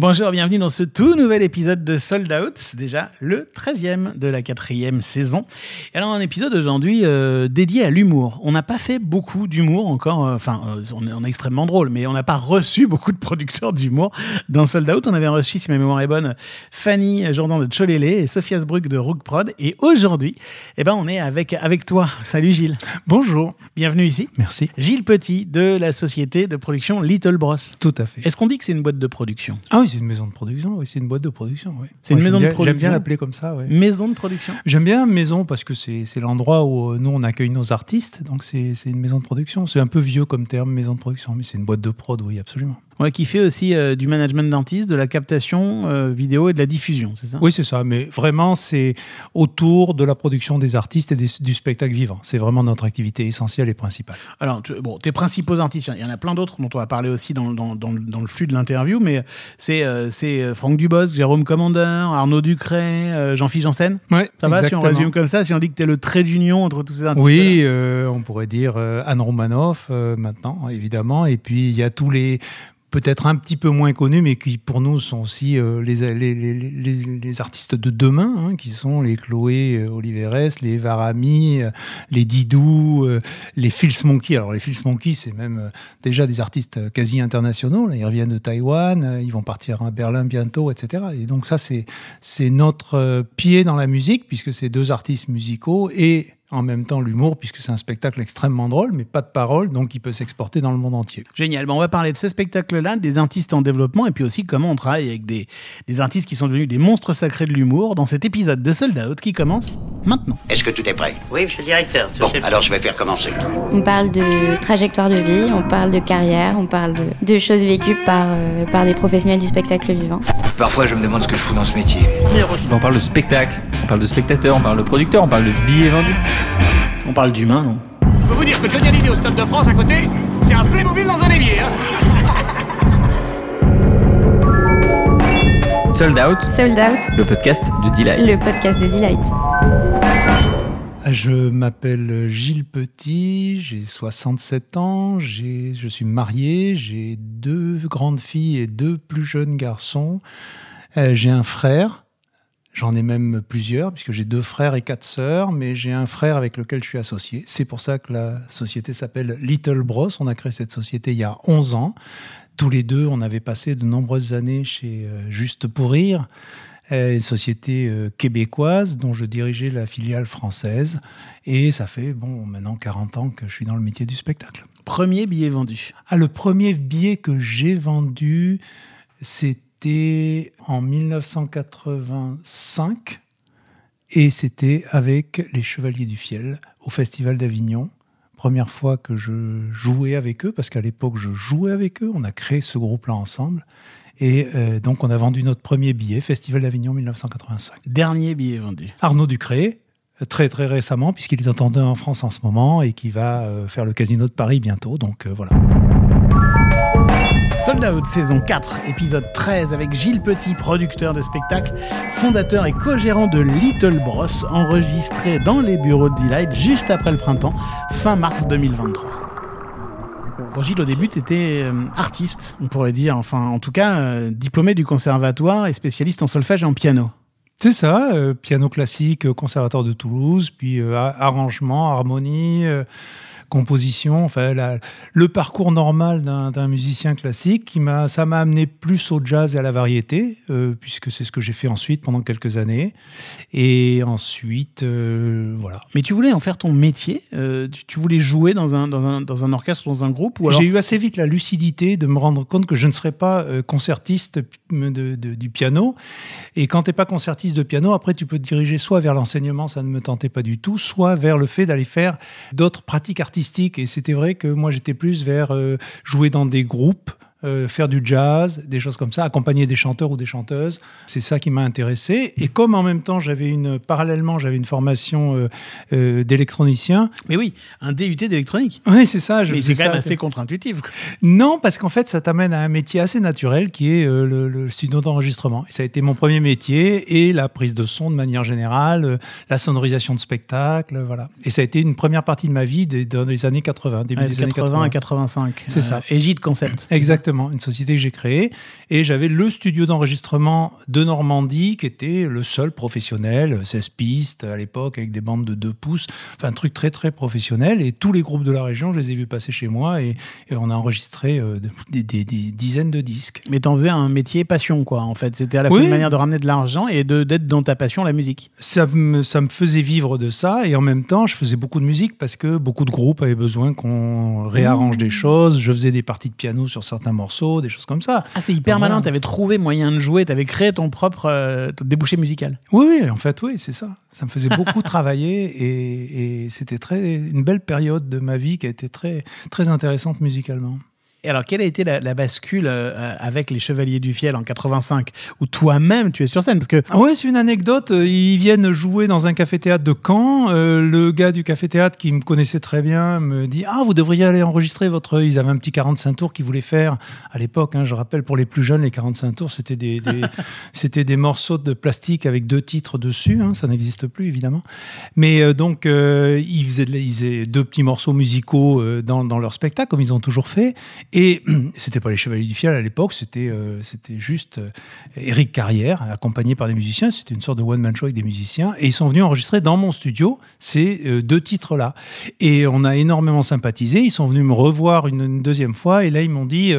Bonjour, bienvenue dans ce tout nouvel épisode de Sold Out, déjà le 13e de la quatrième saison. Et alors un épisode aujourd'hui euh, dédié à l'humour. On n'a pas fait beaucoup d'humour encore, euh, enfin euh, on, est, on, est, extrêmement drôle, mais on n'a pas reçu beaucoup de producteurs d'humour dans Sold Out. On avait reçu, si ma mémoire est bonne, Fanny Jourdan de Cholélé et Sophia Sbrug de Rook Prod. Et aujourd'hui, eh ben, on est avec, avec toi. Salut Gilles. Bonjour. Bienvenue ici. Merci. Gilles Petit de la société de production Little Bros. Tout à fait. Est-ce qu'on dit que c'est une boîte de production? Ah oui, c'est une maison de production, oui, c'est une boîte de production. Oui. C'est une maison de production. J'aime bien l'appeler comme ça. Ouais. Maison de production. J'aime bien maison parce que c'est l'endroit où euh, nous on accueille nos artistes, donc c'est une maison de production. C'est un peu vieux comme terme, maison de production, mais c'est une boîte de prod, oui, absolument. Ouais, qui fait aussi euh, du management d'artistes, de la captation euh, vidéo et de la diffusion, c'est ça? Oui, c'est ça. Mais vraiment, c'est autour de la production des artistes et des, du spectacle vivant. C'est vraiment notre activité essentielle et principale. Alors, tu, bon, tes principaux artistes, il y en a plein d'autres dont on va parler aussi dans, dans, dans, dans le flux de l'interview, mais c'est euh, c'est Franck Dubosc, Jérôme Commander, Arnaud Ducret, Jean-Philippe Janssen. Ouais, ça va si on résume comme ça, si on dit que tu es le trait d'union entre tous ces artistes Oui, on pourrait dire Anne Romanoff maintenant, évidemment. Et puis, il y a tous les peut-être un petit peu moins connus, mais qui pour nous sont aussi euh, les, les, les, les, artistes de demain, hein, qui sont les Chloé euh, Oliveres, les Varami, euh, les Didou, les Phils Monkey. Alors les Phils Monkey, c'est même déjà des artistes quasi internationaux. Là, ils reviennent de Taïwan, ils vont partir à Berlin bientôt, etc. Et donc ça, c'est notre pied dans la musique, puisque c'est deux artistes musicaux et en même temps l'humour, puisque c'est un spectacle extrêmement drôle, mais pas de parole, donc il peut s'exporter dans le monde entier. Génial. Bon, on va parler de ce spectacle-là, des artistes en développement, et puis aussi comment on travaille avec des, des artistes qui sont devenus des monstres sacrés de l'humour dans cet épisode de Sold Out qui commence maintenant. Est-ce que tout est prêt? Oui, monsieur le directeur. Bon, alors je vais faire commencer. On parle de trajectoire de vie, on parle de carrière, on parle de, de choses vécues par, euh, par des professionnels du spectacle vivant. Parfois, je me demande ce que je fous dans ce métier. On parle de spectacle, on parle de spectateur, on parle de producteur, on parle de billets vendus. On parle d'humain, non Je peux vous dire que Johnny Hallyday au Stade de France à côté, c'est un Playmobil dans un évier. Hein Sold Out. Sold Out. Le podcast de Delight. Le podcast de Delight. Je m'appelle Gilles Petit, j'ai 67 ans, je suis marié, j'ai deux grandes filles et deux plus jeunes garçons. Euh, j'ai un frère, J'en ai même plusieurs, puisque j'ai deux frères et quatre sœurs, mais j'ai un frère avec lequel je suis associé. C'est pour ça que la société s'appelle Little Bros. On a créé cette société il y a 11 ans. Tous les deux, on avait passé de nombreuses années chez euh, Juste pour Rire, euh, une société euh, québécoise dont je dirigeais la filiale française. Et ça fait, bon, maintenant 40 ans que je suis dans le métier du spectacle. Premier billet vendu ah, Le premier billet que j'ai vendu, c'était c'était en 1985 et c'était avec les Chevaliers du Fiel au Festival d'Avignon. Première fois que je jouais avec eux, parce qu'à l'époque je jouais avec eux, on a créé ce groupe-là ensemble. Et euh, donc on a vendu notre premier billet, Festival d'Avignon 1985. Dernier billet vendu. Arnaud Ducré, très très récemment, puisqu'il est entendu en France en ce moment et qui va euh, faire le Casino de Paris bientôt. Donc euh, voilà. Sold Out saison 4, épisode 13 avec Gilles Petit, producteur de spectacle, fondateur et co-gérant de Little Bros, enregistré dans les bureaux de Delight juste après le printemps, fin mars 2023. Bon, Gilles, au début, tu étais euh, artiste, on pourrait dire, enfin en tout cas, euh, diplômé du conservatoire et spécialiste en solfège et en piano. C'est ça, euh, piano classique, conservatoire de Toulouse, puis arrangement, harmonie, composition, enfin la, le parcours normal d'un musicien classique qui m'a, ça m'a amené plus au jazz et à la variété, euh, puisque c'est ce que j'ai fait ensuite pendant quelques années. Et ensuite, euh, voilà. Mais tu voulais en faire ton métier euh, tu, tu, voulais jouer dans un, dans un, dans un orchestre, dans un groupe alors... J'ai eu assez vite la lucidité de me rendre compte que je ne serais pas concertiste de, de, du piano. Et quand tu n'es pas concertiste de piano, après tu peux te diriger soit vers l'enseignement, ça ne me tentait pas du tout, soit vers le fait d'aller faire d'autres pratiques artistiques Et c'était vrai que moi, j'étais plus vers euh, jouer dans des groupes, euh, faire du jazz, des choses comme ça, accompagner des chanteurs ou des chanteuses. C'est ça qui m'a intéressé. Et comme en même temps, j'avais une, parallèlement, j'avais une formation euh, euh, d'électronicien. Mais oui, un DUT d'électronique. Oui, c'est ça. Je Mais c'est quand même assez contre-intuitif. Non, parce qu'en fait, ça t'amène à un métier assez naturel qui est le, le, studio d'enregistrement. Et ça a été mon premier métier et la prise de son de manière générale, la sonorisation de spectacle, voilà. Et ça a été une première partie de ma vie des, dans les années 80, début ouais, des 80 années 80 à 85. C'est ça. Égide Concept. Exactement. Exactement, une société que j'ai créée. Et j'avais le studio d'enregistrement de Normandie, qui était le seul professionnel, 16 pistes à l'époque, avec des bandes de 2 pouces. Enfin, un truc très, très professionnel. Et tous les groupes de la région, je les ai vus passer chez moi et, et on a enregistré euh, des, des- des dizaines de disques. Mais t'en faisais un métier passion, quoi, en fait. C'était à la fois Oui. une manière de ramener de l'argent et d'être dans ta passion, la musique. Ça me, ça me faisait vivre de ça et en même temps, je faisais beaucoup de musique parce que beaucoup de groupes avaient besoin qu'on réarrange des choses. Je faisais des parties de piano sur certains morceaux, des choses comme ça. Ah, c'est hyper malin. T'avais trouvé moyen de jouer, t'avais créé ton propre euh, ton débouché musical. Oui, oui, en fait, oui, c'est ça. Ça me faisait beaucoup travailler et, et c'était très une belle période de ma vie qui a été très, très intéressante musicalement. Et alors, quelle a été la, la bascule euh, avec les Chevaliers du Fiel en 85, où toi-même tu es sur scène? Parce que Ah ouais, c'est une anecdote. Euh, Ils viennent jouer dans un café-théâtre de Caen. Euh, le gars du café-théâtre qui me connaissait très bien me dit Ah, vous devriez aller enregistrer votre. Ils avaient un petit 45 tours qu'ils voulaient faire à l'époque. hein. je rappelle, pour les plus jeunes, les 45 tours, c'était des, des- c'était des morceaux de plastique avec deux titres dessus. hein. Ça n'existe plus, évidemment. Mais euh, donc, euh, ils, faisaient de ils faisaient deux petits morceaux musicaux euh, dans, dans leur spectacle, comme ils ont toujours fait. Et c'était pas les Chevaliers du Fiel à l'époque, c'était euh, juste euh, Eric Carrière, accompagné par des musiciens. C'était une sorte de one-man show avec des musiciens. Et ils sont venus enregistrer dans mon studio ces euh, deux titres-là. Et on a énormément sympathisé. Ils sont venus me revoir une, une deuxième fois. Et là, ils m'ont dit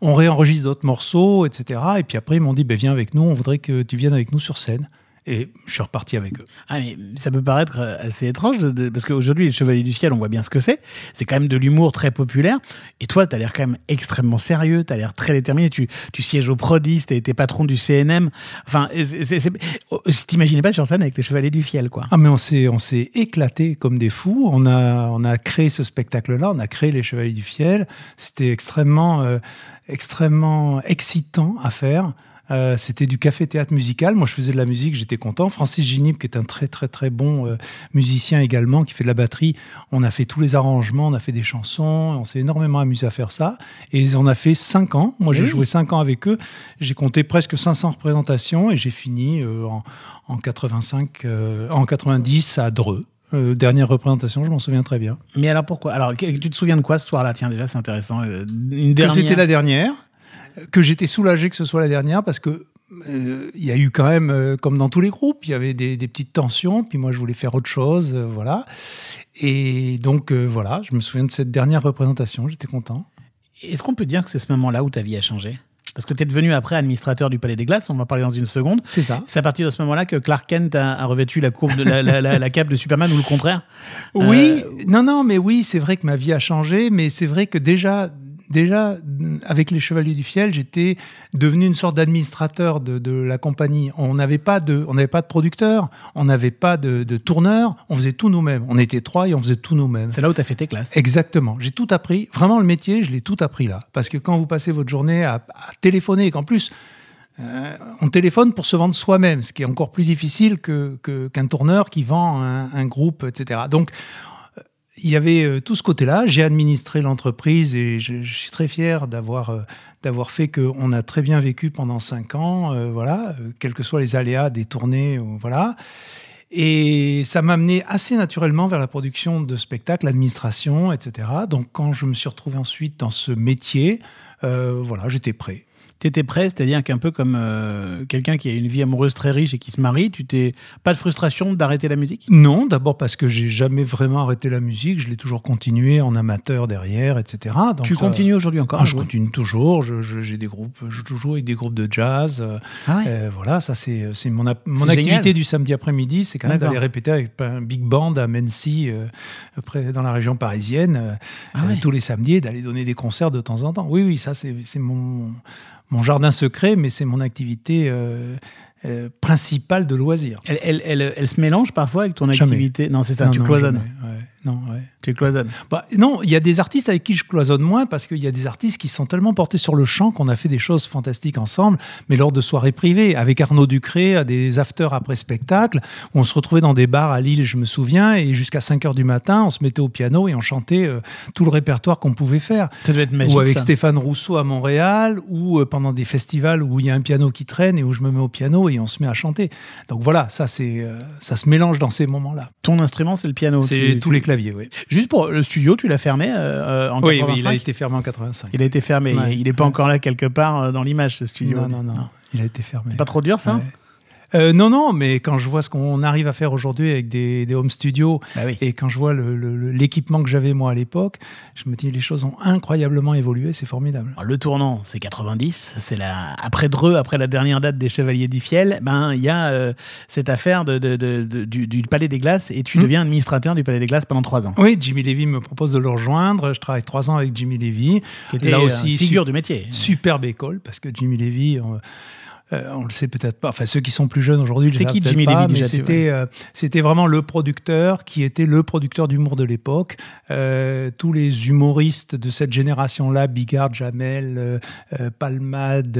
on réenregistre d'autres morceaux, etc. Et puis après, ils m'ont dit ben, viens avec nous, on voudrait que tu viennes avec nous sur scène. Et je suis reparti avec eux. Ah, mais ça peut paraître euh, assez étrange, de- de- parce qu'aujourd'hui, les Chevaliers du Ciel, on voit bien ce que c'est. C'est quand même de l'humour très populaire. Et toi, tu as l'air quand même extrêmement sérieux, tu as l'air très déterminé. Tu, tu sièges au Prodis, tu été patron du CNM. Enfin, c'est- c'est- c'est- oh, je t'imaginais pas sur scène avec les Chevaliers du Fiel, quoi. Ah mais on s'est on s'est éclaté comme des fous. On a on a créé ce spectacle-là. On a créé les Chevaliers du Fiel. C'était extrêmement euh, extrêmement excitant à faire. Euh, c'était du café théâtre musical. Moi, je faisais de la musique, j'étais content. Francis Ginib, qui est un très très très bon euh, musicien également, qui fait de la batterie. On a fait tous les arrangements, on a fait des chansons. On s'est énormément amusé à faire ça. Et on a fait cinq ans. Moi, j'ai Oui. joué cinq ans avec eux. J'ai compté presque 500 représentations et j'ai fini euh, en, en 85, euh, en 90 à Dreux. Euh, dernière représentation, je m'en souviens très bien. Mais alors pourquoi? Alors, tu te souviens de quoi ce soir-là? Tiens, déjà, c'est intéressant. Une Que dernière. c'était la dernière, que j'étais soulagé que ce soit la dernière parce que euh, il y a eu quand même, euh, comme dans tous les groupes, il y avait des, des petites tensions. Puis moi, je voulais faire autre chose, euh, voilà. Et donc voilà, je me souviens de cette dernière représentation. J'étais content. Est-ce qu'on peut dire que c'est ce moment-là où ta vie a changé? Parce que tu es devenu après administrateur du Palais des Glaces, on va en parler dans une seconde. C'est ça. C'est à partir de ce moment-là que Clark Kent a, a revêtu la, courbe de la, la- la- la cape de Superman ou le contraire? Oui, non, non, mais oui, c'est vrai que ma vie a changé, mais c'est vrai que déjà, déjà, avec les Chevaliers du Fiel, j'étais devenu une sorte d'administrateur de, de la compagnie. On n'avait pas de, on n'avait pas de producteur, on n'avait pas de, de tourneur, on faisait tout nous-mêmes. On était trois et on faisait tout nous-mêmes. C'est là où tu as fait tes classes. Exactement. J'ai tout appris. Vraiment, le métier, je l'ai tout appris là. Parce que quand vous passez votre journée à, à téléphoner, et qu'en plus, euh, on téléphone pour se vendre soi-même, ce qui est encore plus difficile que- que- qu'un tourneur qui vend un, un groupe, etc. Donc, il y avait euh, tout ce côté-là. J'ai administré l'entreprise et je, suis très fier d'avoir euh, d'avoir fait qu'on a très bien vécu pendant cinq ans, euh, voilà, quels que soient les aléas des tournées, voilà. Et ça m'a amené assez naturellement vers la production de spectacles, l'administration, etc. Donc quand je me suis retrouvé ensuite dans ce métier, voilà, j'étais prêt. Tu étais prêt, c'est-à-dire qu'un peu comme euh, quelqu'un qui a une vie amoureuse très riche et qui se marie, tu t'es pas de frustration d'arrêter la musique? Non, d'abord parce que j'ai jamais vraiment arrêté la musique, je l'ai toujours continué en amateur derrière, etc. Donc, Tu euh, continues aujourd'hui encore ah, je continue toujours. Je- je- J'ai des groupes, je joue toujours avec des groupes de jazz. euh, Ah ouais euh, voilà, ça c'est mon, mon activité génial. du samedi après-midi, c'est quand même d'aller répéter avec un big band à Mency, près dans la région parisienne, Ah ouais. tous les samedis, d'aller donner des concerts de temps en temps. Oui, oui, ça c'est mon mon jardin secret, mais c'est mon activité euh, euh, principale de loisir. elle, elle, elle- elle se mélange parfois avec ton Jamais. activité? Non, c'est ça, Non, tu non, cloisonnes. Non, ouais. Tu cloisonnes. Bah, non, il y a des artistes avec qui je cloisonne moins parce qu'il y a des artistes qui sont tellement portés sur le chant qu'on a fait des choses fantastiques ensemble, mais lors de soirées privées, avec Arnaud Ducré, à des afters après spectacle, où on se retrouvait dans des bars à Lille, je me souviens, et jusqu'à 5 heures du matin, on se mettait au piano et on chantait euh, tout le répertoire qu'on pouvait faire. Ça devait être magique. ou avec ça. Stéphane Rousseau à Montréal, ou euh, pendant des festivals où il y a un piano qui traîne et où je me mets au piano et on se met à chanter. Donc voilà, ça, c'est, euh, ça se mélange dans ces moments-là. Ton instrument, c'est le piano. C'est tous les claviers, oui. Juste pour le studio, tu l'as fermé euh, en Oui, 85 oui, il a été fermé en 85. Il a été fermé. Ouais. Il n'est pas encore là quelque part euh, dans l'image, ce studio. Non, non, non, il a été fermé. C'est pas trop dur, ça? Ouais. Euh, non, non, mais quand je vois ce qu'on arrive à faire aujourd'hui avec des, des home studios Bah oui. et quand je vois l'équipement que j'avais moi à l'époque, je me dis les choses ont incroyablement évolué, c'est formidable. Alors, le tournant, c'est 90. C'est la après Dreux, après la dernière date des Chevaliers du Fiel. Ben il y a euh, cette affaire de, de- de- de- du, du Palais des Glaces et tu Hmm. deviens administrateur du Palais des Glaces pendant trois ans. Oui, Jimmy Levy me propose de le rejoindre. Je travaille trois ans avec Jimmy Levy. Qui était Là euh, aussi, figure su- du métier. superbe école parce que Jimmy Levy. On, euh, on le sait peut-être pas. Enfin, ceux qui sont plus jeunes aujourd'hui, le C'est qui Jimmy pas, Levy, C'était, euh, c'était vraiment le producteur qui était le producteur d'humour de l'époque. Euh, tous les humoristes de cette génération-là, Bigard, Jamel, euh, Palmade,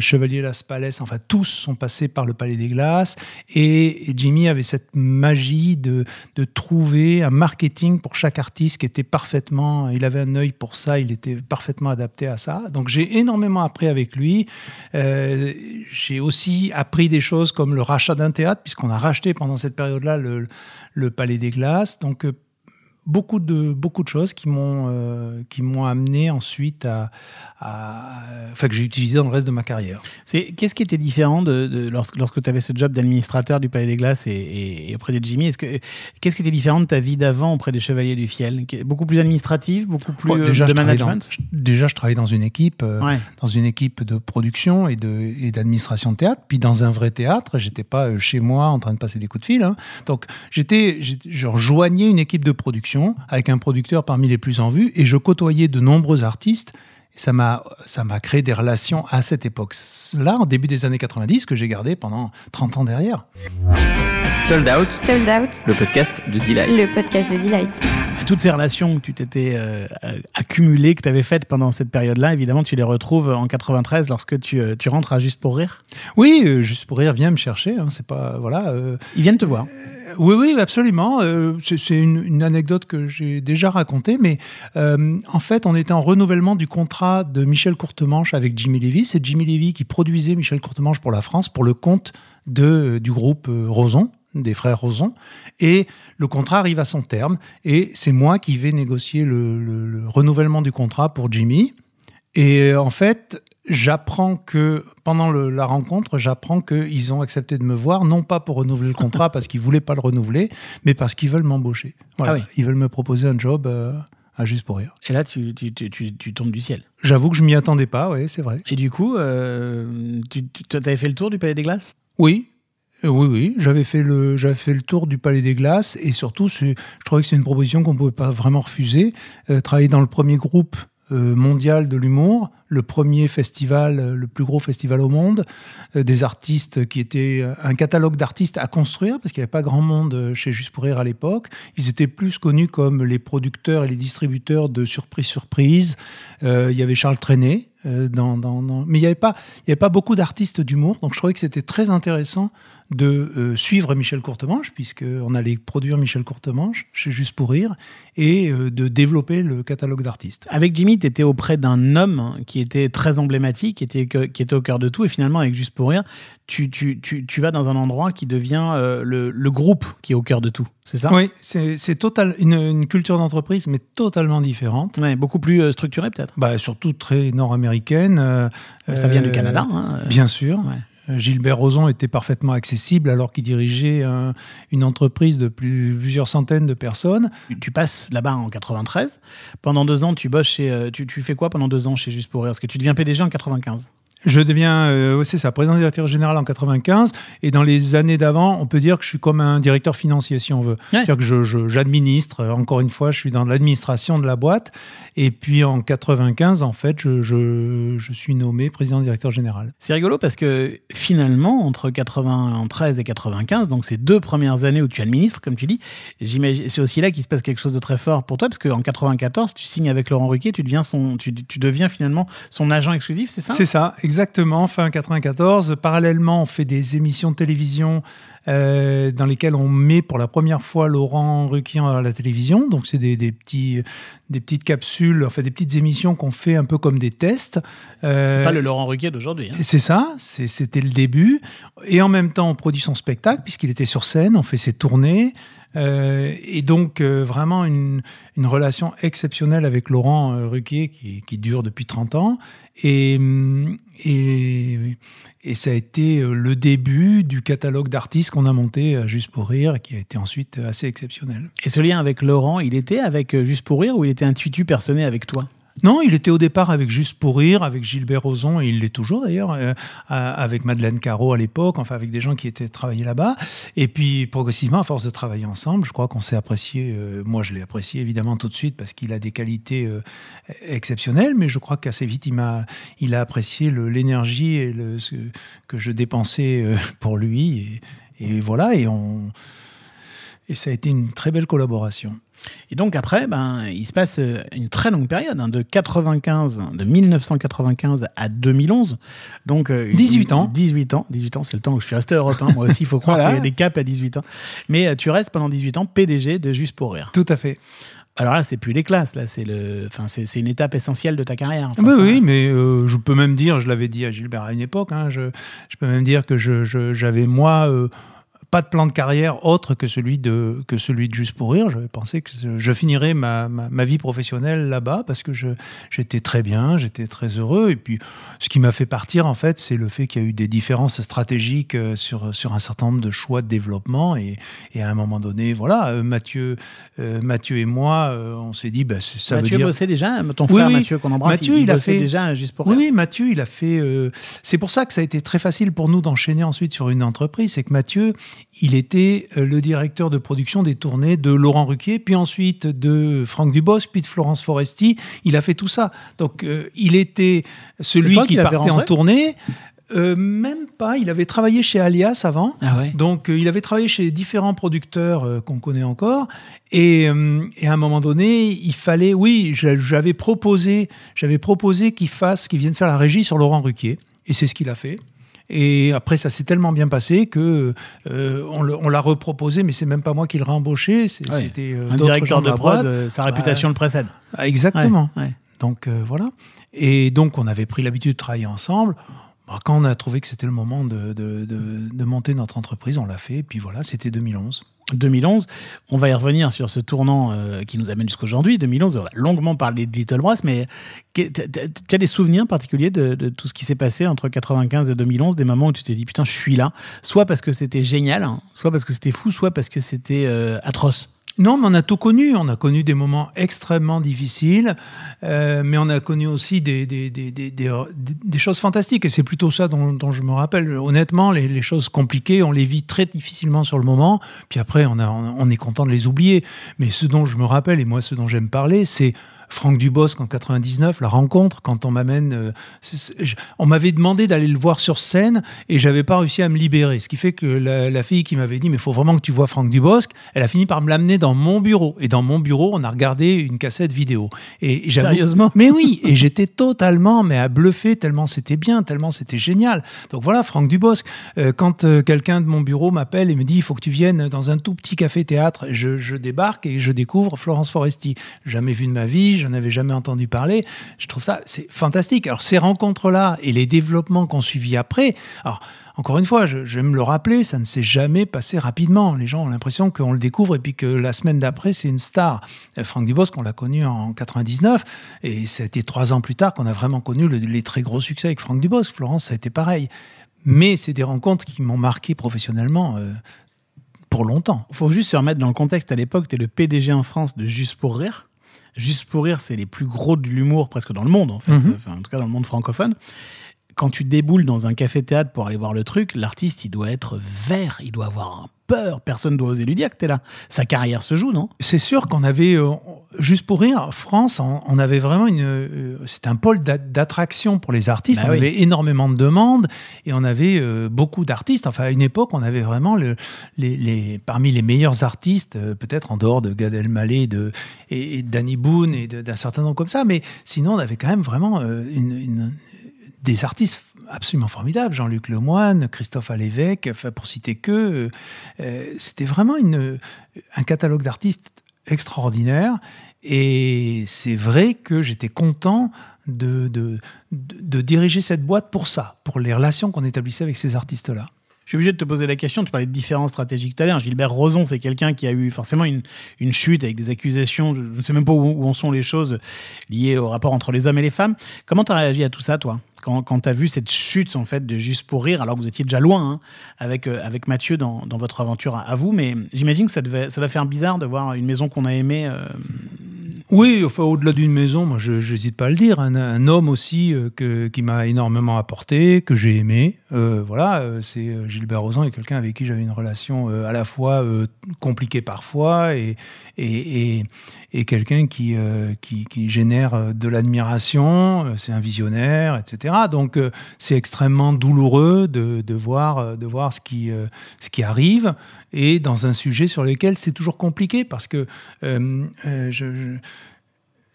Chevalier Las Palais, enfin tous sont passés par le Palais des Glaces. Et, et Jimmy avait cette magie de, de trouver un marketing pour chaque artiste qui était parfaitement. Il avait un œil pour ça, il était parfaitement adapté à ça. Donc j'ai énormément appris avec lui. Euh, j'ai aussi appris des choses comme le rachat d'un théâtre, puisqu'on a racheté pendant cette période-là le, Palais des Glaces. Euh, beaucoup de, beaucoup de choses qui m'ont euh, qui m'ont amené ensuite à, à- enfin que j'ai utilisé dans le reste de ma carrière. C'est qu'est-ce qui était différent de, de- lorsque, lorsque tu avais ce job d'administrateur du Palais des Glaces et, et- et auprès de Jimmy? Est-ce que qu'est-ce qui était différent de ta vie d'avant auprès des Chevaliers du Fiel? Beaucoup plus administratif, beaucoup plus euh, déjà, de management? dans, déjà, je travaillais dans une équipe, euh, Ouais. dans une équipe de production et de et d'administration de théâtre, puis dans un vrai théâtre. J'étais pas chez moi en train de passer des coups de fil. hein. Donc, j'étais- je rejoignais une équipe de production avec un producteur parmi les plus en vue, et je côtoyais de nombreux artistes. Ça m'a, ça m'a créé des relations à cette époque-là, en début des années 90, que j'ai gardé pendant 30 ans derrière. Sold Out, Sold Out, le podcast de Delight. le podcast de Delight. Toutes ces relations que tu t'étais euh, accumulées, que tu avais faites pendant cette période-là, évidemment, tu les retrouves en 93 lorsque tu, euh, tu rentres à Juste pour Rire. Oui, euh, juste pour rire, viens me chercher. hein, c'est pas voilà. euh, Ils viennent te voir. Oui, oui, absolument. Euh, c'est c'est une, une anecdote que j'ai déjà racontée, mais euh, en fait, on était en renouvellement du contrat de Michel Courtemanche avec Jimmy Levy. C'est Jimmy Levy qui produisait Michel Courtemanche pour la France, pour le compte de, du groupe euh, Roson, des frères Roson. Et le contrat arrive à son terme, et c'est moi qui vais négocier le, le- le renouvellement du contrat pour Jimmy. Et euh, en fait, j'apprends que pendant le- la rencontre, j'apprends qu'ils ont accepté de me voir, non pas pour renouveler le contrat parce qu'ils voulaient pas le renouveler, mais parce qu'ils veulent m'embaucher. Voilà. Ah oui. Ils veulent me proposer un job euh, à juste pour rire. Et là, tu, tu, tu, tu, tu tombes du ciel. J'avoue que je m'y attendais pas, oui, c'est vrai. Et du coup, euh, tu, tu avais fait le tour du Palais des Glaces? Oui. Euh, oui, oui, j'avais fait, le, fait le tour du Palais des Glaces et surtout, je trouvais que c'est une proposition qu'on ne pouvait pas vraiment refuser. Euh, travailler dans le premier groupe euh, mondial de l'humour, le premier festival, le plus gros festival au monde, des artistes qui étaient un catalogue d'artistes à construire parce qu'il n'y avait pas grand monde chez Juste pour rire à l'époque. Ils étaient plus connus comme les producteurs et les distributeurs de Surprise Surprise. Il y avait Charles Trenet. Mais il n'y avait, y avait pas beaucoup d'artistes d'humour, donc je trouvais que c'était très intéressant de euh, suivre Michel Courtemanche, puisqu'on allait produire Michel Courtemanche chez Juste pour Rire, et euh, de développer le catalogue d'artistes. Avec Jimmy, tu étais auprès d'un homme qui était très emblématique, qui était, qui était au cœur de tout. Et finalement, avec Juste pour Rire, tu, tu, tu, tu vas dans un endroit qui devient euh, le, le groupe qui est au cœur de tout. C'est ça? Oui, c'est total, une, une culture d'entreprise, mais totalement différente. Ouais, beaucoup plus euh, structuré, peut-être? Bah, surtout très nord-américaine. Ça vient du Canada. hein. Bien sûr. Ouais. Gilbert Rozon était parfaitement accessible alors qu'il dirigeait un- une entreprise de plus- plusieurs centaines de personnes. Tu- Tu passes là-bas en 93. Pendant deux ans, tu bosses chez. euh, Tu, tu fais quoi pendant deux ans chez Juste pour Rire? Parce que tu deviens PDG en 95. Je deviens, euh, c'est ça, président directeur général en 95. Et dans les années d'avant, on peut dire que je suis comme un directeur financier, si on veut. C'est-à-dire que j'administre, euh, encore une fois, je suis dans l'administration de la boîte. Et puis en 95, en fait, je, je- je suis nommé président directeur général. C'est rigolo parce que finalement, entre 93 et 95, donc ces deux premières années où tu administres, comme tu dis, c'est aussi là qu'il se passe quelque chose de très fort pour toi, parce qu'en 94, tu signes avec Laurent Ruquier, tu deviens, son, tu, tu deviens finalement son agent exclusif, c'est ça? C'est ça, exactement, fin 94. Parallèlement, on fait des émissions de télévision euh, dans lesquelles on met pour la première fois Laurent Ruquier à la télévision. Donc, c'est des, des petits, des petites capsules, enfin des petites émissions qu'on fait un peu comme des tests. Euh, C'est pas le Laurent Ruquier d'aujourd'hui. hein. C'est ça, c'était le début. Et en même temps, on produit son spectacle, puisqu'il était sur scène, on fait ses tournées. Euh, et donc, euh, vraiment une, relation exceptionnelle avec Laurent euh, Ruquier qui, dure depuis 30 ans. Et, hum, et, ça a été le début du catalogue d'artistes qu'on a monté euh, juste pour rire, qui a été ensuite assez exceptionnel. Et ce lien avec Laurent, il était avec Juste pour rire ou il était un tutu personné avec toi? Non, il était au départ avec Juste pour rire, avec Gilbert Rozon, et il l'est toujours d'ailleurs, euh, à- avec Madeleine Caro à l'époque, enfin avec des gens qui étaient travaillés là-bas. Et puis progressivement, à force de travailler ensemble, je crois qu'on s'est apprécié. euh, moi, je l'ai apprécié évidemment tout de suite parce qu'il a des qualités euh, exceptionnelles, mais je crois qu'assez vite, il m'a, il a apprécié l'énergie et le, que je dépensais euh, pour lui. Et, et voilà, et on. Et ça a été une très belle collaboration. Et donc après, ben, il se passe euh, une très longue période, hein, de 95, de 1995 à 2011. Donc euh, une- 18 ans. 18 ans, 18 ans, c'est le temps où je suis resté Europe 1. Moi aussi, il faut croire Voilà. qu'il y a des caps à 18 ans. Mais euh, tu restes pendant 18 ans PDG de Juste pour rire. Tout à fait. Alors là, c'est plus les classes, là, c'est le, enfin, c'est une étape essentielle de ta carrière. Enfin, oui, ça- oui, mais euh, je peux même dire, je l'avais dit à Gilbert à une époque, hein, je, je peux même dire que je- j'avais moi pas de plan de carrière autre que celui de, que celui de Juste pour Rire. J'avais pensé que je, finirais ma, ma, ma vie professionnelle là-bas parce que j'étais très bien, j'étais très heureux. Et puis, ce qui m'a fait partir, en fait, c'est le fait qu'il y a eu des différences stratégiques euh, sur, sur un certain nombre de choix de développement. Et, et à un moment donné, voilà, euh, Mathieu, euh, Mathieu et moi, euh, on s'est dit, bah, ça Mathieu veut dire. bossait déjà, ton Oui, frère oui. Mathieu qu'on embrasse, Mathieu, il, il a fait- déjà Juste pour rire. oui, Mathieu, il a fait. euh, c'est pour ça que ça a été très facile pour nous d'enchaîner ensuite sur une entreprise. C'est que Mathieu, il était euh, le directeur de production des tournées de Laurent Ruquier, puis ensuite de Franck Dubosc, puis de Florence Foresti. Il a fait tout ça. Donc, euh, il était celui qui partait en tournée. Euh, même pas. Il avait travaillé chez Alias avant. Ah ouais. Donc, euh, il avait travaillé chez différents producteurs euh, qu'on connaît encore. Et, et à un moment donné, il fallait, oui, j'a- j'avais proposé, j'avais proposé qu'il fasse, qu'il vienne faire la régie sur Laurent Ruquier. Et c'est ce qu'il a fait. Et après, ça s'est tellement bien passé que euh, on l'a reproposé, mais c'est même pas moi qui l'ai embauché. Ouais. C'était euh, Un directeur de la prod, euh, sa réputation le précède. Ah, Exactement. Ouais, ouais. Donc euh, voilà. Et donc on avait pris l'habitude de travailler ensemble. Bah, quand on a trouvé que c'était le moment de, de- de- de monter notre entreprise, on l'a fait. Et puis voilà, c'était 2011. 2011. On va y revenir sur ce tournant euh, qui nous amène jusqu'aujourd'hui. 2011, on a longuement parlé de Little Brass, mais tu as des souvenirs particuliers de, tout ce qui s'est passé entre 95 et 2011, des moments où tu t'es dit putain, je suis là, soit parce que c'était génial, hein, soit parce que c'était fou, soit parce que c'était euh, atroce? Non, mais on a tout connu. On a connu des moments extrêmement difficiles, euh, mais on a connu aussi des, choses fantastiques. Et c'est plutôt ça dont, je me rappelle. Honnêtement, les, choses compliquées, on les vit très difficilement sur le moment. Puis après, on est content de les oublier. Mais ce dont je me rappelle, et moi, ce dont j'aime parler, c'est Franck Dubosc en 99, la rencontre, quand on m'amène. euh, on m'avait demandé d'aller le voir sur scène et j'avais pas réussi à me libérer. Ce qui fait que la, la fille qui m'avait dit, mais il faut vraiment que tu vois Franck Dubosc, elle a fini par me l'amener dans mon bureau. Et dans mon bureau, on a regardé une cassette vidéo. Et Sérieusement? Mais oui, et j'étais totalement mais à bluffer, tellement c'était bien, tellement c'était génial. Donc voilà, Franck Dubosc, euh, quand euh, quelqu'un de mon bureau m'appelle et me dit, il faut que tu viennes dans un tout petit café-théâtre, je, je débarque et je découvre Florence Foresti. Jamais vu de ma vie, je n'avais jamais entendu parler. Je trouve ça, c'est fantastique. Alors ces rencontres-là et les développements qu'on suivit après, alors encore une fois, je- j'aime le rappeler, ça ne s'est jamais passé rapidement. Les gens ont l'impression qu'on le découvre et puis que la semaine d'après, c'est une star. Euh, Franck Dubosc, on l'a connu en 99 et été trois ans plus tard qu'on a vraiment connu le- les très gros succès avec Franck Dubosc. Florence, ça a été pareil. Mais c'est des rencontres qui m'ont marqué professionnellement euh, pour longtemps. faut juste se remettre dans le contexte. À l'époque, tu es le PDG en France de Juste pour Rire. Juste pour Rire, c'est les plus gros de l'humour presque dans le monde, en fait. Mhm. Enfin, en tout cas, dans le monde francophone. Quand tu déboules dans un café-théâtre pour aller voir le truc, l'artiste, il doit être vert, il doit avoir peur. Personne ne doit oser lui dire que tu es là. Sa carrière se joue, non? C'est sûr qu'on avait, euh, juste pour rire, France, on, avait vraiment une. euh, C'était un pôle d'a- d'attraction pour les artistes. Bah on oui. avait énormément de demandes et on avait euh, beaucoup d'artistes. Enfin, à une époque, on avait vraiment le- les, les- parmi les meilleurs artistes, euh, peut-être en dehors de Gad Elmaleh de, et, et Danny Boone et d'un certain nombre comme ça. Mais sinon, on avait quand même vraiment une- une- des artistes absolument formidables. Jean-Luc Lemoine, Christophe Alévèque, pour citer que. euh, euh, C'était vraiment un catalogue d'artistes extraordinaire. Et c'est vrai que j'étais content de, de, de- de diriger cette boîte pour ça, pour les relations qu'on établissait avec ces artistes-là. Je suis obligé de te poser la question. Tu parlais de différences stratégiques tout à l'heure. Gilbert Rozon, c'est quelqu'un qui a eu forcément une, une chute avec des accusations. Je ne sais même pas où, où en sont les choses liées au rapport entre les hommes et les femmes. Comment tu as réagi à tout ça, toi? Quand, quand tu as vu cette chute en fait de Juste pour rire, alors que vous étiez déjà loin hein, avec, euh, avec Mathieu dans, dans votre aventure à, vous, mais j'imagine que ça, devait, ça faire bizarre de voir une maison qu'on a aimée. euh, Oui, enfin, au-delà d'une maison, moi, je n'hésite pas à le dire. Un, homme aussi euh, que, qui m'a énormément apporté, que j'ai aimé. Voilà, c'est Gilbert Rozan et quelqu'un avec qui j'avais une relation à la fois compliquée parfois et, et, quelqu'un qui, euh, qui, génère euh, de l'admiration. Euh, C'est un visionnaire, etc. Donc, c'est extrêmement douloureux de, de voir, de voir ce, qui, ce qui arrive et dans un sujet sur lequel c'est toujours compliqué parce que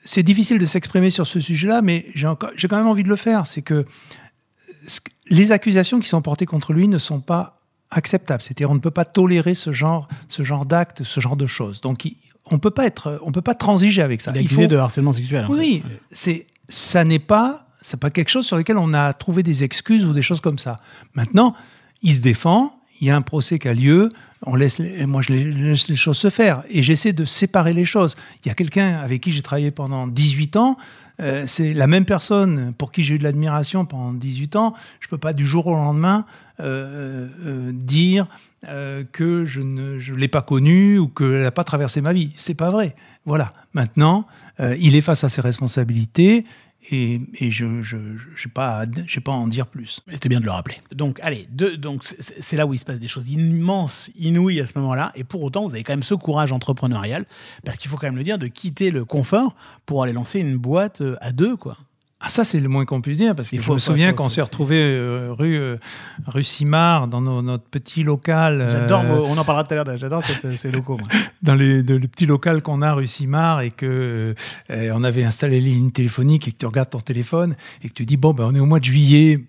c'est difficile de s'exprimer sur ce sujet-là, mais j'ai quand même envie de le faire. C'est que ce que- les accusations qui sont portées contre lui ne sont pas acceptables. C'est-à-dire, on ne peut pas tolérer ce genre, ce genre d'actes, ce genre de choses. Donc, on peut pas être, on peut pas transiger avec ça. il est accusé faut- de harcèlement sexuel. en oui, fait. c'est ça n'est pas c'est pas quelque chose sur lequel on a trouvé des excuses ou des choses comme ça. Maintenant, il se défend, il y a un procès qui a lieu, on laisse les- moi je laisse les choses se faire et j'essaie de séparer les choses. Il y a quelqu'un avec qui j'ai travaillé pendant 18 ans, euh, c'est la même personne pour qui j'ai eu de l'admiration pendant 18 ans, je peux pas du jour au lendemain euh, euh, dire que je ne l'ai pas connue ou qu'elle n'a pas traversé ma vie. C'est pas vrai. Voilà. Maintenant, il est face à ses responsabilités et, et je n'ai pas, j'ai pas à en dire plus. C'était bien de le rappeler. Donc, allez, donc c'est c'est là où il se passe des choses immenses, inouïes à ce moment-là. Et pour autant, vous avez quand même ce courage entrepreneurial, parce qu'il faut quand même le dire, de quitter le confort pour aller lancer une boîte euh, à deux, quoi. Ah, ça, c'est le moins qu'on puisse dire, parce que je faut- me souviens qu'on s'est retrouvé euh, rue, euh, rue Simard, dans nos- notre petit local. euh, J'adore, on en parlera tout à l'heure, j'adore ces locaux. moi. dans les, de- le petit local qu'on a rue Simard et que on avait installé les lignes téléphoniques et que tu regardes ton téléphone et que tu dis bon ben on est au mois de juillet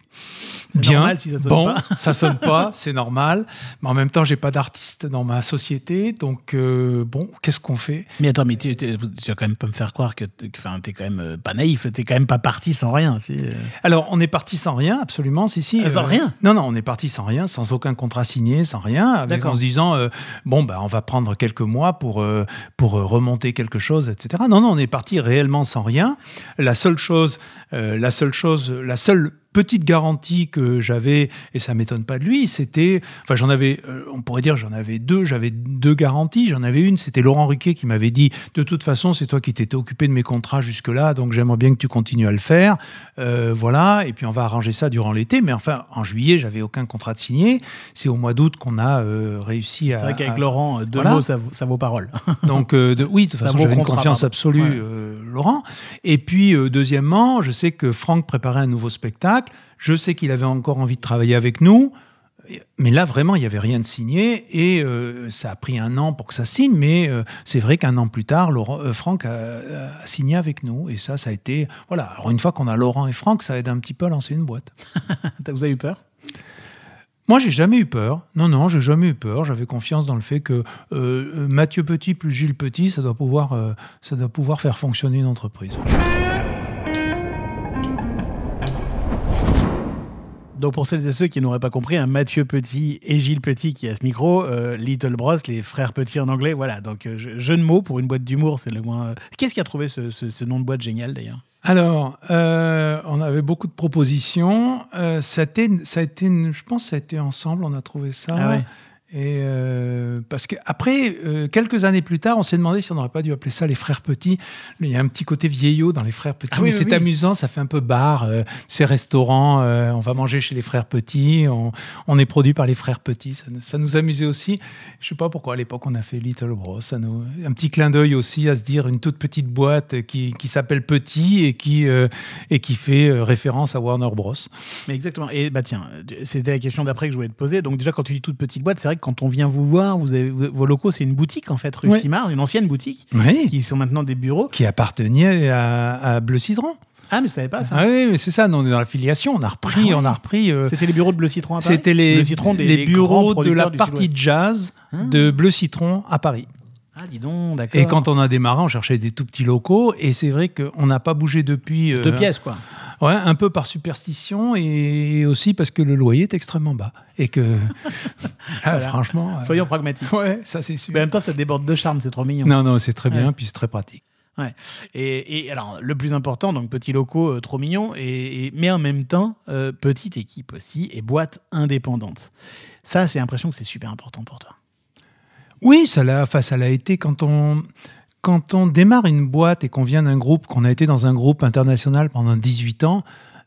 bien normal si ça sonne bon pas. ça sonne pas c'est normal mais en même temps j'ai pas d'artiste dans ma société donc bon qu'est-ce qu'on fait? Mais attends, mais tu, tu, tu vas quand même pas me faire croire que tu es quand même pas naïf, tu quand même pas parti sans rien. Si, euh. Alors, on est parti sans rien, absolument, si, si. Ah, sans rien Non, non, on est parti sans rien, sans aucun contrat signé, sans rien, avec, en se disant, euh, bon, bah, on va prendre quelques mois pour, euh, pour euh, remonter quelque chose, etc. Non, non, on est parti réellement sans rien. La seule chose, euh, la seule chose, la seule petite garantie que j'avais, et ça m'étonne pas de lui, c'était, enfin j'en avais, euh, on pourrait dire j'en avais deux, j'avais deux garanties, j'en avais une, c'était Laurent Ruquier qui m'avait dit, de toute façon c'est toi qui t'étais occupé de mes contrats jusque-là, donc j'aimerais bien que tu continues à le faire, Euh, voilà, et puis on va arranger ça durant l'été, mais enfin en juillet j'avais aucun contrat de signé, c'est au mois d'août qu'on a euh, réussi à... C'est vrai qu'avec à- Laurent, deux Voilà. mots, ça, vaut- ça vaut parole. donc, de, oui, de toute Ça façon, j'avais une confiance absolue, Ouais. Laurent. Et puis, deuxièmement, je sais que Franck préparait un nouveau spectacle. Je sais qu'il avait encore envie de travailler avec nous. Mais là, vraiment, il n'y avait rien de signé et euh, ça a pris un an pour que ça signe. Mais euh, c'est vrai qu'un an plus tard, Laurent, euh, Franck a, a signé avec nous. Et ça, ça a été. Voilà. Alors, une fois qu'on a Laurent et Franck, ça aide un petit peu à lancer une boîte. Vous avez eu peur? Moi, j'ai jamais eu peur. Non, non, j'ai jamais eu peur. J'avais confiance dans le fait que euh, Mathieu Petit plus Gilles Petit, ça doit pouvoir, ça doit pouvoir faire fonctionner une entreprise. Donc pour celles et ceux qui n'auraient pas compris, un Mathieu Petit et Gilles Petit qui a ce micro, euh, Little Bros, les frères Petits en anglais, voilà. Donc euh, je- jeu de mots pour une boîte d'humour, c'est le moins. Qu'est-ce qui a trouvé ce, ce- ce nom de boîte génial d'ailleurs? Alors, euh, on avait beaucoup de propositions. Euh, ça, a été, ça a été, une- je pense, que ça a été ensemble. On a trouvé ça. Ah ouais. Et euh, parce que après, euh, quelques années plus tard, on s'est demandé si on n'aurait pas dû appeler ça les frères petits. Il y a un petit côté vieillot dans les frères petits, Ah oui, mais oui, c'est oui. amusant, ça fait un peu bar. Euh, ces restaurants, euh, on va manger chez les frères petits, on, on est produit par les frères petits. Ça, nous- ça nous amusait aussi. Je sais pas pourquoi à l'époque on a fait Little Bros. Ça nous, un petit clin d'œil aussi à se dire une toute petite boîte qui, qui s'appelle Petit et qui et qui fait référence à Warner Bros. Mais exactement. Et bah tiens, c'était la question d'après que je voulais te poser. Donc déjà quand tu dis toute petite boîte, c'est vrai quand on vient vous voir, vous avez, vous- vos locaux, c'est une boutique en fait, rue Ouais. Simard, une ancienne boutique, qui sont maintenant des bureaux. Qui appartenait à, à Bleu Citron. Ah mais je savais pas ça. Ah oui, mais c'est ça, on est dans la filiation, on a repris, Ah on a repris. euh, C'était les bureaux de Bleu Citron à Paris C'était les, Bleu Citron, des- les bureaux de la partie jazz Ah. de Bleu Citron à Paris. Ah dis donc, d'accord. Et quand on a démarré, on cherchait des tout petits locaux. Et c'est vrai qu'on n'a pas bougé depuis. euh, Deux pièces quoi. Ouais, un peu par superstition et aussi parce que le loyer est extrêmement bas. Et que, ah, franchement. euh, Soyons pragmatiques. Ouais, ça c'est sûr. Mais en même temps, ça déborde de charme, c'est trop mignon. Non, non, c'est très bien, Ouais. puis c'est très pratique. Et, et alors, le plus important, donc petits locaux euh, trop mignons, et, et- mais en même temps, euh, petite équipe aussi, et boîte indépendante. Ça, j'ai l'impression que c'est super important pour toi. Oui, ça l'a, enfin, ça l'a été quand on, quand on démarre une boîte et qu'on vient d'un groupe, qu'on a été dans un groupe international pendant 18 ans,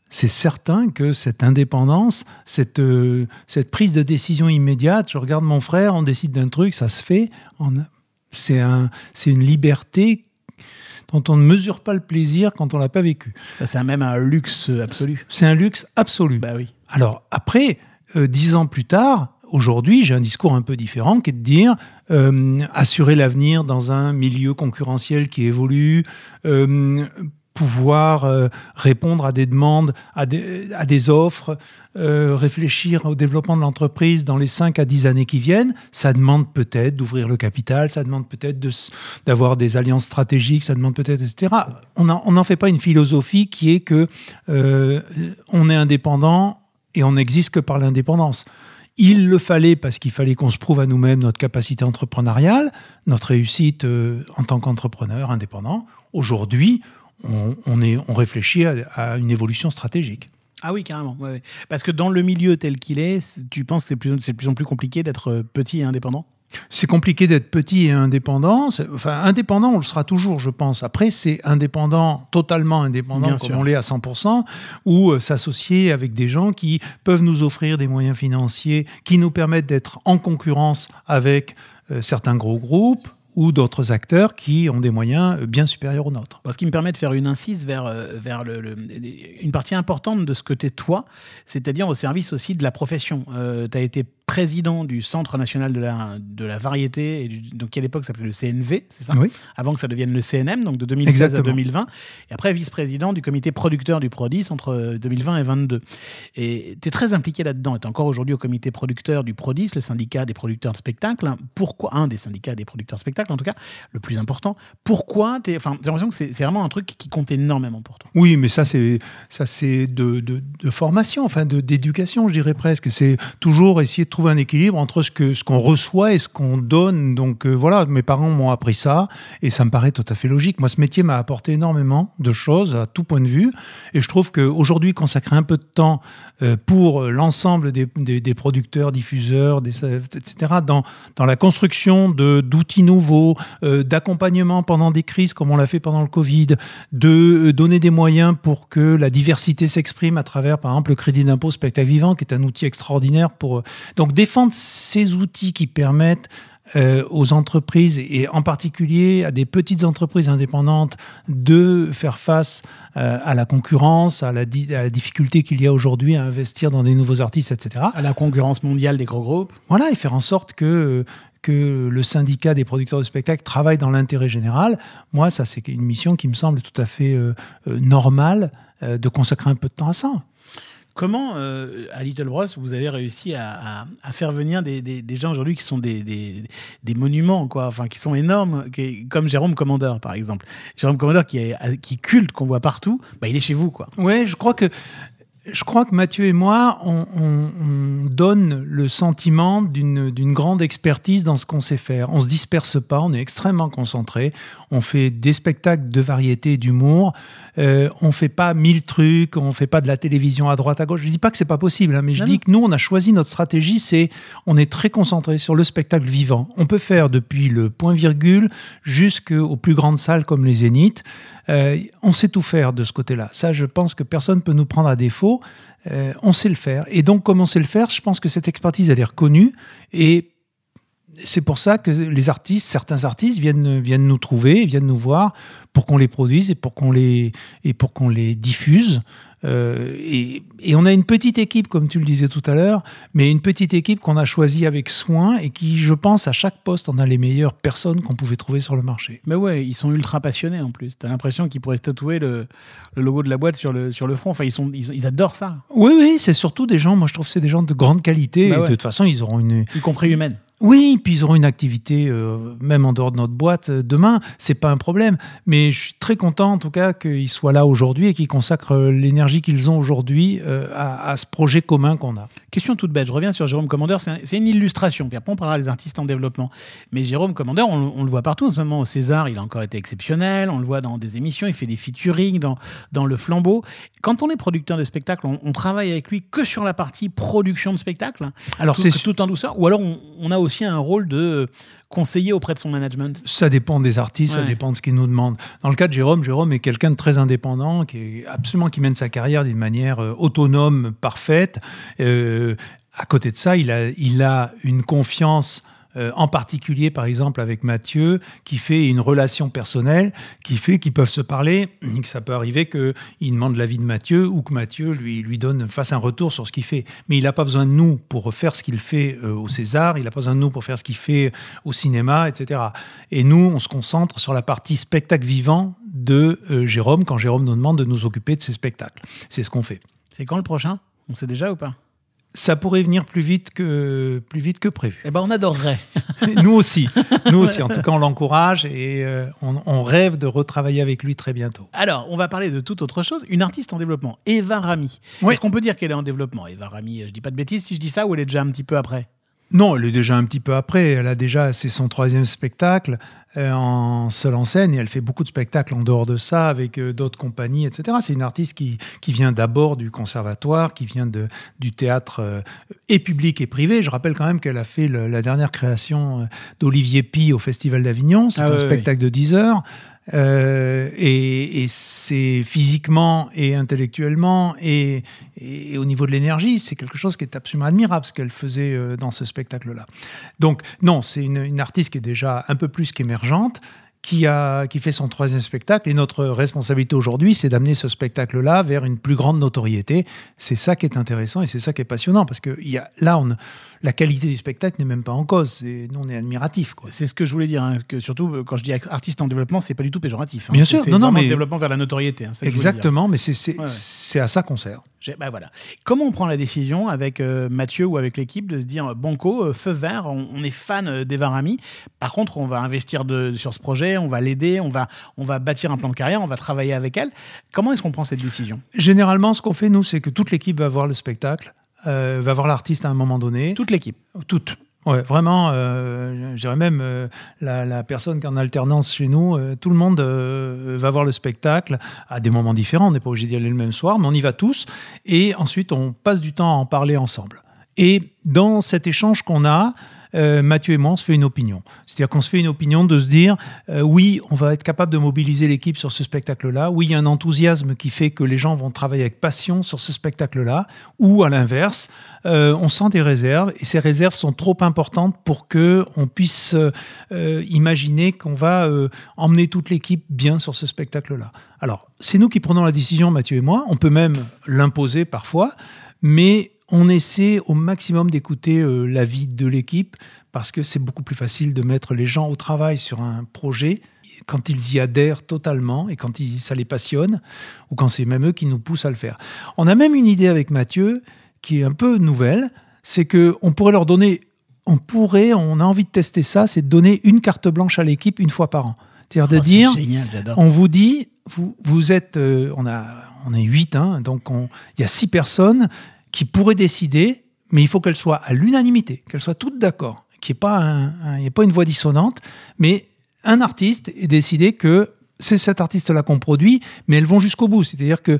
c'est certain que cette indépendance, cette, euh, cette prise de décision immédiate, je regarde mon frère, on décide d'un truc, ça se fait, c'est, un, c'est une liberté dont on ne mesure pas le plaisir quand on l'a pas vécu. C'est même un luxe absolu. C'est un luxe absolu. Bah oui. Alors après, euh, dix ans plus tard, aujourd'hui, j'ai un discours un peu différent qui est de dire euh, assurer l'avenir dans un milieu concurrentiel qui évolue, euh, pouvoir euh, répondre à des demandes, à des, offres, réfléchir au développement de l'entreprise dans les 5 à 10 années qui viennent, ça demande peut-être d'ouvrir le capital, ça demande peut-être d'avoir des alliances stratégiques, ça demande peut-être, etc. On n'en fait pas une philosophie qui est que on est indépendant et on n'existe que par l'indépendance. Il le fallait parce qu'il fallait qu'on se prouve à nous-mêmes notre capacité entrepreneuriale, notre réussite euh, en tant qu'entrepreneur indépendant. Aujourd'hui, on, réfléchit à, une évolution stratégique. Ah oui, carrément. Parce que dans le milieu tel qu'il est, tu penses que c'est plus- de plus en plus compliqué d'être euh, petit et indépendant? C'est compliqué d'être petit et indépendant. Enfin, indépendant, on le sera toujours, je pense. Après, c'est indépendant, totalement indépendant, Bien comme sûr. on l'est à 100%, ou euh, s'associer avec des gens qui peuvent nous offrir des moyens financiers qui nous permettent d'être en concurrence avec euh, certains gros groupes ou d'autres acteurs qui ont des moyens euh, bien supérieurs aux nôtres. Ce qui me permet de faire une incise vers, euh, vers le, le- une partie importante de ce que tu es toi, c'est-à-dire au service aussi de la profession. tu as été président du Centre national de la, de la variété, et du- donc qui à l'époque s'appelait le CNV, c'est ça Oui. Avant que ça devienne le CNM, donc de 2016 Exactement. à 2020. Et après, vice-président du comité producteur du Prodis entre euh, 2020 et 2022. Et tu es très impliqué là-dedans. Tu es encore aujourd'hui au comité producteur du Prodis, le syndicat des producteurs de spectacles. Pourquoi Un des syndicats des producteurs de spectacles, en tout cas, le plus important. Pourquoi j'ai l'impression que c'est vraiment un truc qui compte énormément pour toi. Oui, mais ça c'est de, de, de formation, enfin d'éducation, je dirais presque. C'est toujours essayer de trouver un équilibre entre ce que ce qu'on reçoit et ce qu'on donne. Donc euh, voilà, mes parents m'ont appris ça et ça me paraît tout à fait logique. Moi, ce métier m'a apporté énormément de choses à tout point de vue et je trouve qu'aujourd'hui consacrer un peu de temps euh, pour l'ensemble des, des, producteurs, diffuseurs, etc. dans dans la construction d'outils nouveaux, euh, d'accompagnement pendant des crises comme on l'a fait pendant le Covid, de donner des moyens pour que la diversité s'exprime à travers, par exemple, le crédit d'impôt spectacle vivant, qui est un outil extraordinaire pour donc défendre ces outils qui permettent euh, aux entreprises et en particulier à des petites entreprises indépendantes de faire face euh, à la concurrence, à la, di- à la difficulté qu'il y a aujourd'hui à investir dans des nouveaux artistes, etc. À la concurrence mondiale des gros groupes. Voilà, et faire en sorte que, que le syndicat des producteurs de spectacles travaille dans l'intérêt général. Moi, ça, c'est une mission qui me semble tout à fait euh, euh, normale de consacrer un peu de temps à ça. Comment, euh, à Little Bros, vous avez réussi à, faire venir des, gens aujourd'hui qui sont des, monuments, quoi, enfin, qui sont énormes, comme Jérôme Commandeur, par exemple. Jérôme Commandeur, qui est qui culte, qu'on voit partout, bah, il est chez vous, quoi. Je crois que je crois que Mathieu et moi, on, on- on donne le sentiment d'une grande expertise dans ce qu'on sait faire. On se disperse pas, on est extrêmement concentré. On fait des spectacles de variété, d'humour. Euh, on fait pas mille trucs, on fait pas de la télévision à droite à gauche. Je dis pas que c'est pas possible, hein, mais je Non, dis que nous, on a choisi notre stratégie, c'est on est très concentré sur le spectacle vivant. On peut faire depuis le point virgule jusqu'aux plus grandes salles comme les Zéniths. Euh, on sait tout faire de ce côté-là. Ça, je pense que personne ne peut nous prendre à défaut. Euh, on sait le faire. Et donc, comme on sait le faire, je pense que cette expertise, elle est reconnue. Et c'est pour ça que les artistes, certains artistes viennent, viennent nous trouver, viennent nous voir pour qu'on les produise et pour qu'on les, et pour qu'on les diffuse. Euh, et, et on a une petite équipe, comme tu le disais tout à l'heure, mais une petite équipe qu'on a choisie avec soin et qui, je pense, à chaque poste, on a les meilleures personnes qu'on pouvait trouver sur le marché. Mais ouais, ils sont ultra passionnés en plus. T'as l'impression qu'ils pourraient se tatouer le, le logo de la boîte sur le, sur le front. Enfin, ils, sont, ils, ils adorent ça, Oui, oui, c'est surtout des gens, moi je trouve que c'est des gens de grande qualité. Bah et ouais. de toute façon, ils auront une. y compris humaine. Oui, puis ils auront une activité, euh, même en dehors de notre boîte, euh, demain. C'est pas un problème. Mais je suis très content, en tout cas, qu'ils soient là aujourd'hui et qu'ils consacrent euh, l'énergie qu'ils ont aujourd'hui euh, à, à ce projet commun qu'on a. Question toute bête, je reviens sur Jérôme Commandeur, c'est un- c'est une illustration, puis après on parlera des artistes en développement. Mais Jérôme Commandeur, on, on le voit partout en ce moment, au César, il a encore été exceptionnel, on le voit dans des émissions, il fait des featuring dans, dans Le Flambeau. Quand on est producteur de spectacle, on, on travaille avec lui que sur la partie production de spectacle, Alors, tout, c'est tout en douceur, ou alors on, on a aussi un rôle de conseiller auprès de son management. Ça dépend des artistes, ça dépend de ce qu'ils nous demandent. Dans le cas de Jérôme, Jérôme est quelqu'un de très indépendant, qui est absolument qui mène sa carrière d'une manière euh, autonome, parfaite. Euh, à côté de ça, il a, il a une confiance. Euh, en particulier, par exemple, avec Mathieu, qui fait une relation personnelle, qui fait qu'ils peuvent se parler, que ça peut arriver qu'il demande l'avis de Mathieu ou que Mathieu lui, lui donne, fasse un retour sur ce qu'il fait. Mais il n'a pas besoin de nous pour faire ce qu'il fait euh, au César, il n'a pas besoin de nous pour faire ce qu'il fait au cinéma, etc. Et nous, on se concentre sur la partie spectacle vivant de euh, Jérôme, quand Jérôme nous demande de nous occuper de ses spectacles. C'est ce qu'on fait. C'est quand le prochain? On sait déjà ou pas? Ça pourrait venir plus vite que, plus vite que prévu. Eh ben on adorerait. nous aussi. Nous aussi. En tout cas, on l'encourage et euh, on, on rêve de retravailler avec lui très bientôt. Alors, on va parler de toute autre chose. Une artiste en développement, Eva Rami. Oui. Est-ce qu'on peut dire qu'elle est en développement Eva Rami, je dis pas de bêtises si je dis ça, ou elle est déjà un petit peu après? Non, elle est déjà un petit peu après. Elle a déjà, c'est son troisième spectacle en seule en scène et elle fait beaucoup de spectacles en dehors de ça avec euh, d'autres compagnies, etc. C'est une artiste qui, qui vient d'abord du conservatoire, qui vient de, du théâtre euh, et public et privé. Je rappelle quand même qu'elle a fait le- la dernière création euh, d'Olivier Pi au Festival d'Avignon. C'est Ah un spectacle de 10 heures. Euh, et, c'est physiquement et intellectuellement et, au niveau de l'énergie, c'est quelque chose qui est absolument admirable ce qu'elle faisait euh, dans ce spectacle-là. Donc non, c'est une artiste qui est déjà un peu plus qu'émergente, qui, a, qui fait son troisième spectacle. Et notre responsabilité aujourd'hui, c'est d'amener ce spectacle-là vers une plus grande notoriété. C'est ça qui est intéressant et c'est ça qui est passionnant parce que y a, là, on, la qualité du spectacle n'est même pas en cause. C'est- Nous, on est admiratifs. Quoi. C'est ce que je voulais dire, hein, que surtout quand je dis artiste en développement, c'est pas du tout péjoratif. hein. Bien sûr, c'est non, non, mais- développement vers la notoriété. hein. Exactement, mais c'est c'est- Ouais, ouais. c'est à ça qu'on sert. Bah voilà. Comment on prend la décision avec euh, Mathieu ou avec l'équipe de se dire euh, Banco, euh, feu vert, on, on est fan euh, d'Eva Rami. Par contre, on va investir de- sur ce projet, on va l'aider, on va, on va bâtir un plan de carrière, on va travailler avec elle. Comment est-ce qu'on prend cette décision? Généralement, ce qu'on fait, nous, c'est que toute l'équipe va voir le spectacle, euh, va voir l'artiste à un moment donné. Toute l'équipe. Toute. Ouais, vraiment, euh, je dirais même euh, la, la personne qui est en alternance chez nous, euh, tout le monde va voir le spectacle à des moments différents. On n'est pas obligé d'y aller le même soir, mais on y va tous. Et ensuite, on passe du temps à en parler ensemble. Et dans cet échange qu'on a, euh, Mathieu et moi, on se fait une opinion. C'est-à-dire qu'on se fait une opinion de se dire, euh, oui, on va être capable de mobiliser l'équipe sur ce spectacle-là. Oui, il y a un enthousiasme qui fait que les gens vont travailler avec passion sur ce spectacle-là. Ou à l'inverse, euh, on sent des réserves et ces réserves sont trop importantes pour que on puisse imaginer qu'on va emmener toute l'équipe bien sur ce spectacle-là. Alors, c'est nous qui prenons la décision, Mathieu et moi. On peut même l'imposer parfois, mais on essaie au maximum d'écouter euh, l'avis de l'équipe parce que c'est beaucoup plus facile de mettre les gens au travail sur un projet quand ils y adhèrent totalement et quand ils- ça les passionne ou quand c'est même eux qui nous poussent à le faire. On a même une idée avec Mathieu qui est un peu nouvelle, c'est que on pourrait leur donner, on pourrait, on a envie de tester ça, c'est de donner une carte blanche à l'équipe une fois par an. C'est-à-dire de Oh, dire, génial, on vous dit, vous, vous êtes, euh, on a, on est huit, hein, donc on- il y a six personnes qui pourraient décider, mais il faut qu'elles soient à l'unanimité, qu'elles soient toutes d'accord, qu'il n'y ait pas une voix dissonante, mais un artiste ait décidé que c'est cet artiste-là qu'on produit, mais elles vont jusqu'au bout. C'est-à-dire que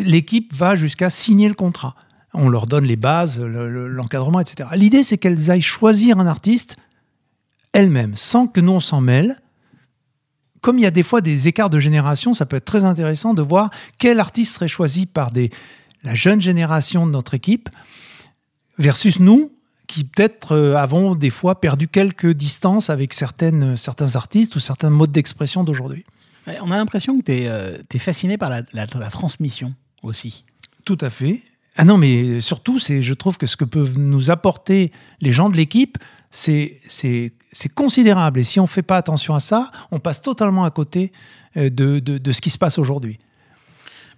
l'équipe va jusqu'à signer le contrat. On leur donne les bases, le- le- l'encadrement, etc. L'idée, c'est qu'elles aillent choisir un artiste elles-mêmes, sans que nous on s'en mêle. Comme il y a des fois des écarts de génération, ça peut être très intéressant de voir quel artiste serait choisi par des, la jeune génération de notre équipe versus nous, qui peut-être euh, avons des fois perdu quelques distances avec certaines, certains artistes ou certains modes d'expression d'aujourd'hui. On a l'impression que tu es, fasciné par la, la- la transmission aussi. Tout à fait. Ah non, mais surtout, c'est, je trouve que ce que peuvent nous apporter les gens de l'équipe, c'est, considérable. Et si on ne fait pas attention à ça, on passe totalement à côté euh, de, de, de ce qui se passe aujourd'hui.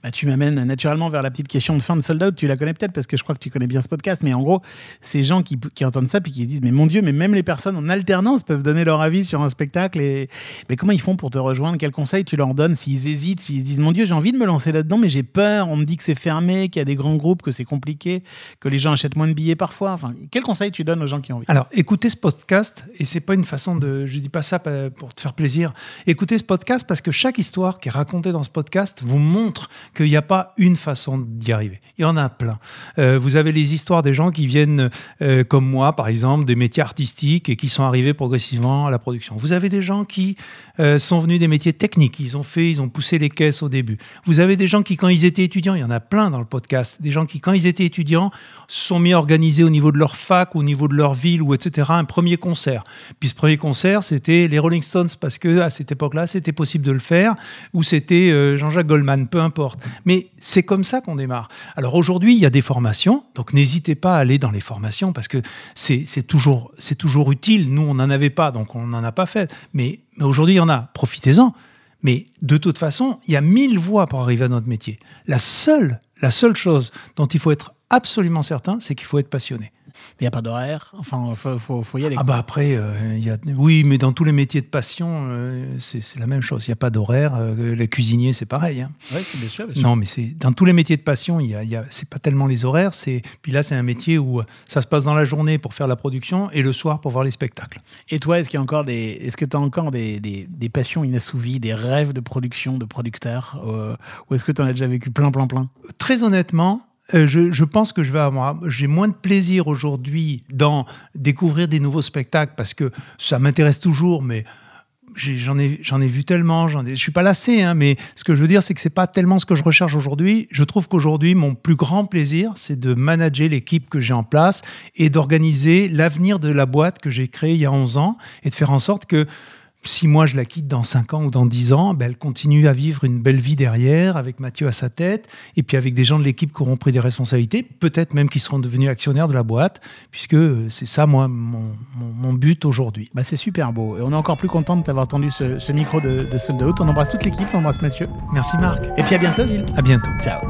Bah, tu m'amènes naturellement vers la petite question de fin de Sold Out. Tu la connais peut-être parce que je crois que tu connais bien ce podcast. Mais en gros, ces gens qui, qui entendent ça puis qui se disent Mais mon Dieu, mais même les personnes en alternance peuvent donner leur avis sur un spectacle. Et... Mais comment ils font pour te rejoindre? Quels conseils tu leur donnes s'ils hésitent S'ils se disent Mon Dieu, j'ai envie de me lancer là-dedans, mais j'ai peur. On me dit que c'est fermé, qu'il y a des grands groupes, que c'est compliqué, que les gens achètent moins de billets parfois. Enfin, quels conseils tu donnes aux gens qui ont envie? Alors, écoutez podcast, et c'est pas une façon de. Je dis pas ça pour te faire plaisir. Écoutez podcast parce que chaque histoire qui est racontée dans ce podcast vous montre qu'il n'y a pas une façon d'y arriver. Il y en a plein. Euh, vous avez les histoires des gens qui viennent, euh, comme moi, par exemple, des métiers artistiques et qui sont arrivés progressivement à la production. Vous avez des gens qui euh, sont venus des métiers techniques. Ils ont fait, ils ont poussé les caisses au début. Vous avez des gens qui, quand ils étaient étudiants, il y en a plein dans le podcast, des gens qui, quand ils étaient étudiants, se sont mis à organiser au niveau de leur fac, au niveau de leur ville, ou etc., un premier concert. Puis ce premier concert, c'était les Rolling Stones, parce que à cette époque-là, c'était possible de le faire, ou c'était Jean-Jacques Goldman, peu importe. Mais c'est comme ça qu'on démarre. Alors aujourd'hui, il y a des formations, donc n'hésitez pas à aller dans les formations, parce que c'est toujours, toujours utile. Nous, on n'en avait pas, donc on n'en a pas fait. Mais, mais aujourd'hui, il y en a. Profitez-en. Mais de toute façon, il y a mille voies pour arriver à notre métier. La seule, la seule chose dont il faut être absolument certain, c'est qu'il faut être passionné. Il n'y a pas d'horaire. Enfin, il faut, faut, faut y aller. Ah bah après, euh, y a, oui, mais dans tous les métiers de passion, euh, c'est la même chose. Il n'y a pas d'horaire. Euh, les cuisiniers, c'est pareil. hein. Ouais, bien sûr, bien sûr. Non, mais dans tous les métiers de passion, il y a, il y a- c'est pas tellement les horaires. Puis là, c'est un métier où ça se passe dans la journée pour faire la production et le soir pour voir les spectacles. Et toi, est-ce qu'il y a encore des, est-ce que tu as encore des, des, des passions inassouvies, des rêves de production, de producteur, euh, ou est-ce que tu en as déjà vécu plein, plein, plein? Très honnêtement. Euh, je, pense que je vais avoir, j'ai moins de plaisir aujourd'hui dans découvrir des nouveaux spectacles parce que ça m'intéresse toujours, mais j'en ai, j'en ai vu tellement, j'en ai, je suis pas lassé, hein, mais ce que je veux dire, c'est que c'est pas tellement ce que je recherche aujourd'hui. Je trouve qu'aujourd'hui, mon plus grand plaisir, c'est de manager l'équipe que j'ai en place et d'organiser l'avenir de la boîte que j'ai créée il y a 11 ans et de faire en sorte que si moi je la quitte dans 5 ans ou dans 10 ans, ben, elle continue à vivre une belle vie derrière, avec Mathieu à sa tête, et puis avec des gens de l'équipe qui auront pris des responsabilités, peut-être même qui seront devenus actionnaires de la boîte, puisque euh, c'est ça, moi, mon, mon- mon but aujourd'hui. bah, C'est super beau. Et on est encore plus content de t'avoir tendu ce, ce micro de, de Sold Out. On embrasse toute l'équipe, on embrasse Mathieu. Merci Marc, Et puis à bientôt, Gilles. à bientôt. Ciao.